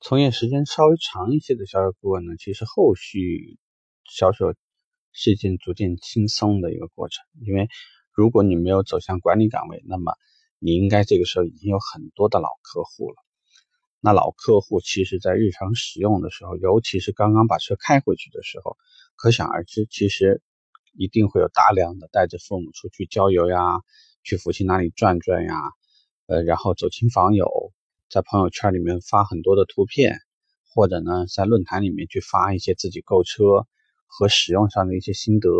从业时间稍微长一些的销售顾问呢，其实后续销售是一件逐渐轻松的一个过程。因为如果你没有走向管理岗位，那么你应该这个时候已经有很多的老客户了。那老客户其实在日常使用的时候，尤其是刚刚把车开回去的时候，可想而知，其实一定会有大量的带着父母出去郊游呀，去附近哪里转转呀，呃，然后走亲访友。在朋友圈里面发很多的图片，或者呢，在论坛里面去发一些自己购车和使用上的一些心得。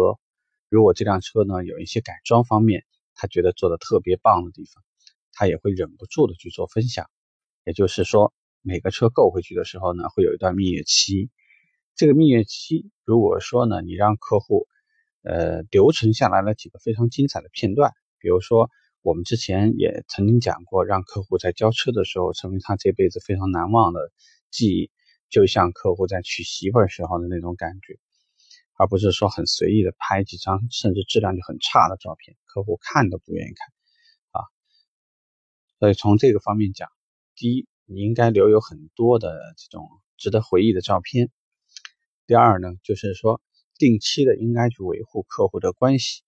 如果这辆车呢有一些改装方面，他觉得做的特别棒的地方，他也会忍不住的去做分享。也就是说，每个车购回去的时候呢，会有一段蜜月期。这个蜜月期，如果说呢，你让客户呃留存下来了几个非常精彩的片段，比如说。我们之前也曾经讲过，让客户在交车的时候成为他这辈子非常难忘的记忆，就像客户在娶媳妇儿时候的那种感觉，而不是说很随意的拍几张甚至质量就很差的照片，客户看都不愿意看啊。所以从这个方面讲，第一，你应该留有很多的这种值得回忆的照片；第二呢，就是说定期的应该去维护客户的关系。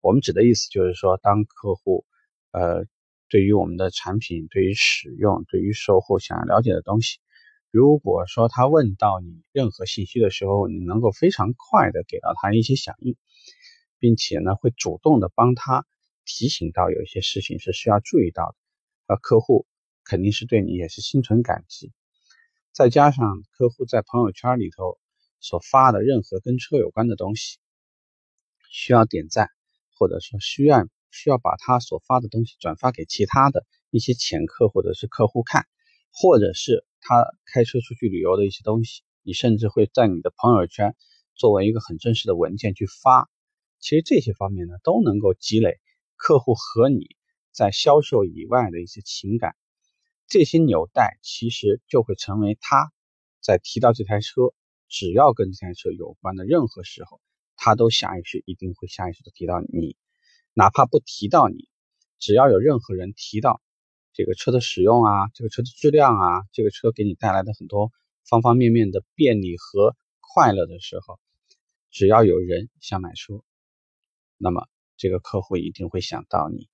我们指的意思就是说，当客户呃，对于我们的产品，对于使用，对于售后想要了解的东西，如果说他问到你任何信息的时候，你能够非常快的给到他一些响应，并且呢，会主动的帮他提醒到有一些事情是需要注意到的，而客户肯定是对你也是心存感激。再加上客户在朋友圈里头所发的任何跟车有关的东西，需要点赞，或者说需要。需要把他所发的东西转发给其他的一些潜客或者是客户看，或者是他开车出去旅游的一些东西，你甚至会在你的朋友圈作为一个很正式的文件去发。其实这些方面呢，都能够积累客户和你在销售以外的一些情感。这些纽带其实就会成为他在提到这台车，只要跟这台车有关的任何时候，他都下意识一定会下意识的提到你。哪怕不提到你，只要有任何人提到这个车的使用啊，这个车的质量啊，这个车给你带来的很多方方面面的便利和快乐的时候，只要有人想买车，那么这个客户一定会想到你。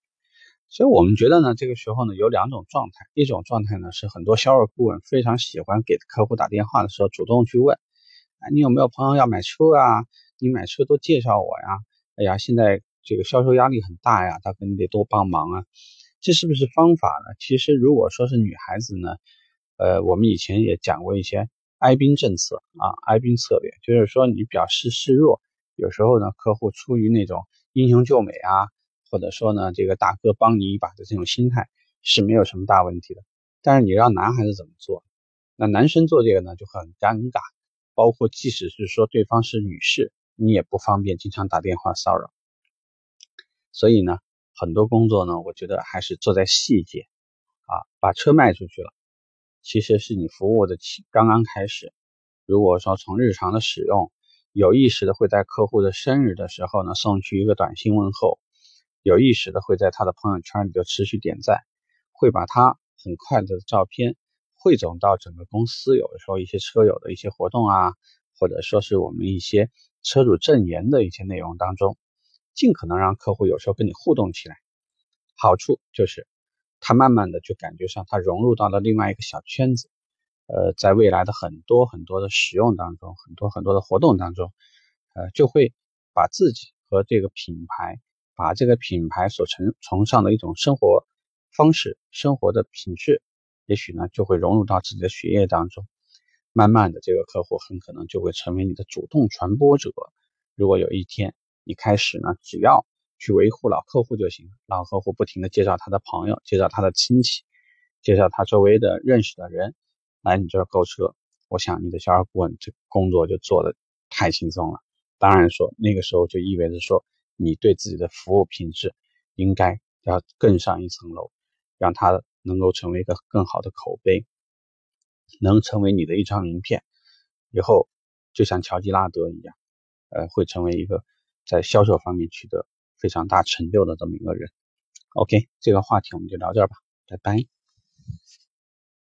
所以我们觉得呢，这个时候呢有两种状态，一种状态呢是很多销售顾问非常喜欢给客户打电话的时候主动去问，哎，你有没有朋友要买车啊？你买车都介绍我呀？哎呀，现在。这个销售压力很大呀，他肯定得多帮忙啊。这是不是方法呢？其实如果说是女孩子呢，呃，我们以前也讲过一些哀兵政策啊，哀兵策略，就是说你表示示弱，有时候呢，客户出于那种英雄救美啊，或者说呢，这个大哥帮你一把的这种心态是没有什么大问题的。但是你让男孩子怎么做？那男生做这个呢就很尴尬，包括即使是说对方是女士，你也不方便经常打电话骚扰。所以呢，很多工作呢，我觉得还是做在细节啊。把车卖出去了，其实是你服务的起刚刚开始。如果说从日常的使用，有意识的会在客户的生日的时候呢，送去一个短信问候；有意识的会在他的朋友圈里头持续点赞，会把他很快的照片汇总到整个公司，有的时候一些车友的一些活动啊，或者说是我们一些车主证言的一些内容当中。尽可能让客户有时候跟你互动起来，好处就是他慢慢的就感觉上他融入到了另外一个小圈子，呃，在未来的很多很多的使用当中，很多很多的活动当中，呃，就会把自己和这个品牌，把这个品牌所崇崇尚的一种生活方式、生活的品质，也许呢就会融入到自己的血液当中，慢慢的这个客户很可能就会成为你的主动传播者。如果有一天，一开始呢，只要去维护老客户就行，老客户不停的介绍他的朋友，介绍他的亲戚，介绍他周围的认识的人来你这儿购车，我想你的销售顾问这工作就做的太轻松了。当然说那个时候就意味着说你对自己的服务品质应该要更上一层楼，让他能够成为一个更好的口碑，能成为你的一张名片，以后就像乔吉拉德一样，呃，会成为一个。在销售方面取得非常大成就的这么一个人，OK，这个话题我们就聊这儿吧，拜拜。